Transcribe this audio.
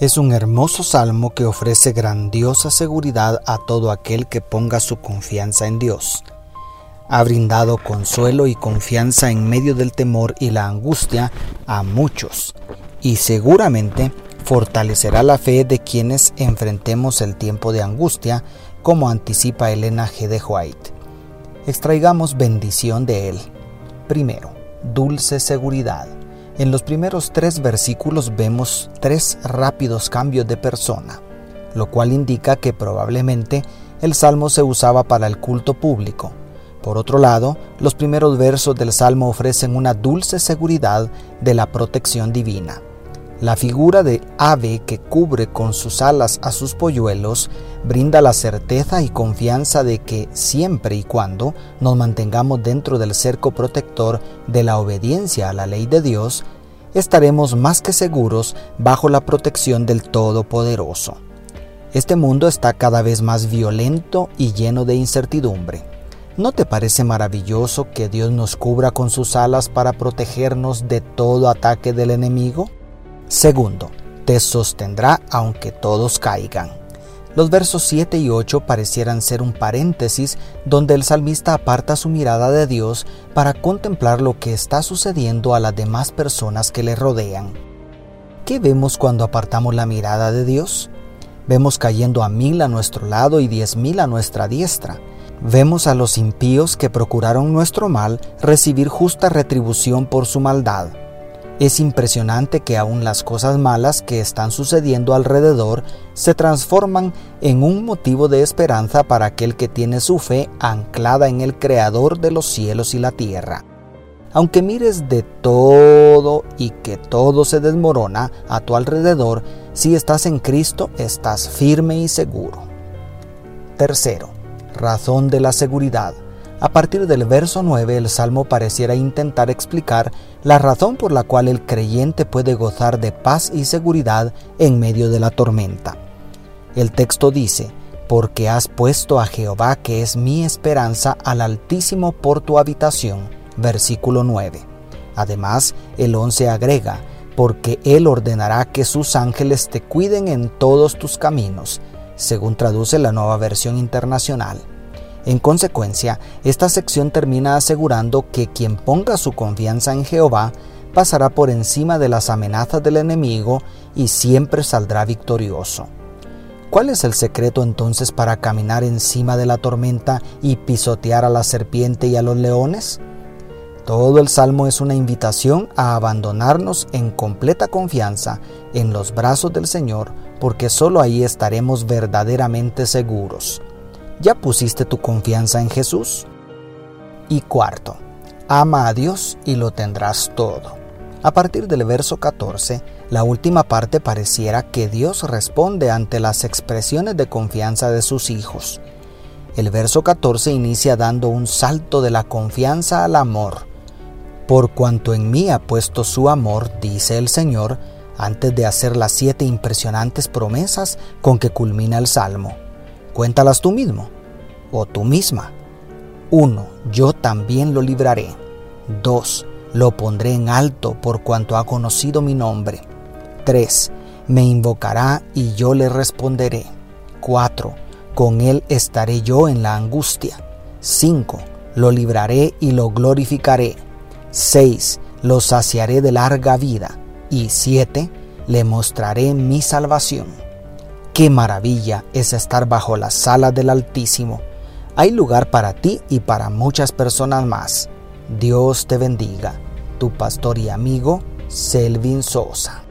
Es un hermoso salmo que ofrece grandiosa seguridad a todo aquel que ponga su confianza en Dios ha brindado consuelo y confianza en medio del temor y la angustia a muchos y seguramente fortalecerá la fe de quienes enfrentemos el tiempo de angustia, como anticipa Elena G. de White. Extraigamos bendición de él. Primero, dulce seguridad. En los primeros tres versículos vemos tres rápidos cambios de persona, lo cual indica que probablemente el salmo se usaba para el culto público por otro lado, los primeros versos del Salmo ofrecen una dulce seguridad de la protección divina. La figura de ave que cubre con sus alas a sus polluelos brinda la certeza y confianza de que siempre y cuando nos mantengamos dentro del cerco protector de la obediencia a la ley de Dios, estaremos más que seguros bajo la protección del Todopoderoso. Este mundo está cada vez más violento y lleno de incertidumbre. ¿No te parece maravilloso que Dios nos cubra con sus alas para protegernos de todo ataque del enemigo? Segundo, te sostendrá aunque todos caigan. Los versos 7 y 8 parecieran ser un paréntesis donde el salmista aparta su mirada de Dios para contemplar lo que está sucediendo a las demás personas que le rodean. ¿Qué vemos cuando apartamos la mirada de Dios? Vemos cayendo a mil a nuestro lado y diez mil a nuestra diestra Vemos a los impíos que procuraron nuestro mal recibir justa retribución por su maldad. Es impresionante que aún las cosas malas que están sucediendo alrededor se transforman en un motivo de esperanza para aquel que tiene su fe anclada en el Creador de los cielos y la tierra. Aunque mires de todo y que todo se desmorona a tu alrededor, si estás en Cristo estás firme y seguro. Tercero, razón de la seguridad. A partir del verso 9 el Salmo pareciera intentar explicar la razón por la cual el creyente puede gozar de paz y seguridad en medio de la tormenta. El texto dice, porque has puesto a Jehová que es mi esperanza al Altísimo por tu habitación. Versículo 9. Además, el 11 agrega, porque Él ordenará que sus ángeles te cuiden en todos tus caminos según traduce la nueva versión internacional. En consecuencia, esta sección termina asegurando que quien ponga su confianza en Jehová pasará por encima de las amenazas del enemigo y siempre saldrá victorioso. ¿Cuál es el secreto entonces para caminar encima de la tormenta y pisotear a la serpiente y a los leones? Todo el salmo es una invitación a abandonarnos en completa confianza en los brazos del Señor, porque solo ahí estaremos verdaderamente seguros. ¿Ya pusiste tu confianza en Jesús? Y cuarto, ama a Dios y lo tendrás todo. A partir del verso 14, la última parte pareciera que Dios responde ante las expresiones de confianza de sus hijos. El verso 14 inicia dando un salto de la confianza al amor por cuanto en mí ha puesto su amor, dice el Señor, antes de hacer las siete impresionantes promesas con que culmina el Salmo. Cuéntalas tú mismo o tú misma. 1. Yo también lo libraré. 2. Lo pondré en alto por cuanto ha conocido mi nombre. 3. Me invocará y yo le responderé. 4. Con él estaré yo en la angustia. 5. Lo libraré y lo glorificaré. 6. Lo saciaré de larga vida. Y 7. Le mostraré mi salvación. Qué maravilla es estar bajo la sala del Altísimo. Hay lugar para ti y para muchas personas más. Dios te bendiga. Tu pastor y amigo, Selvin Sosa.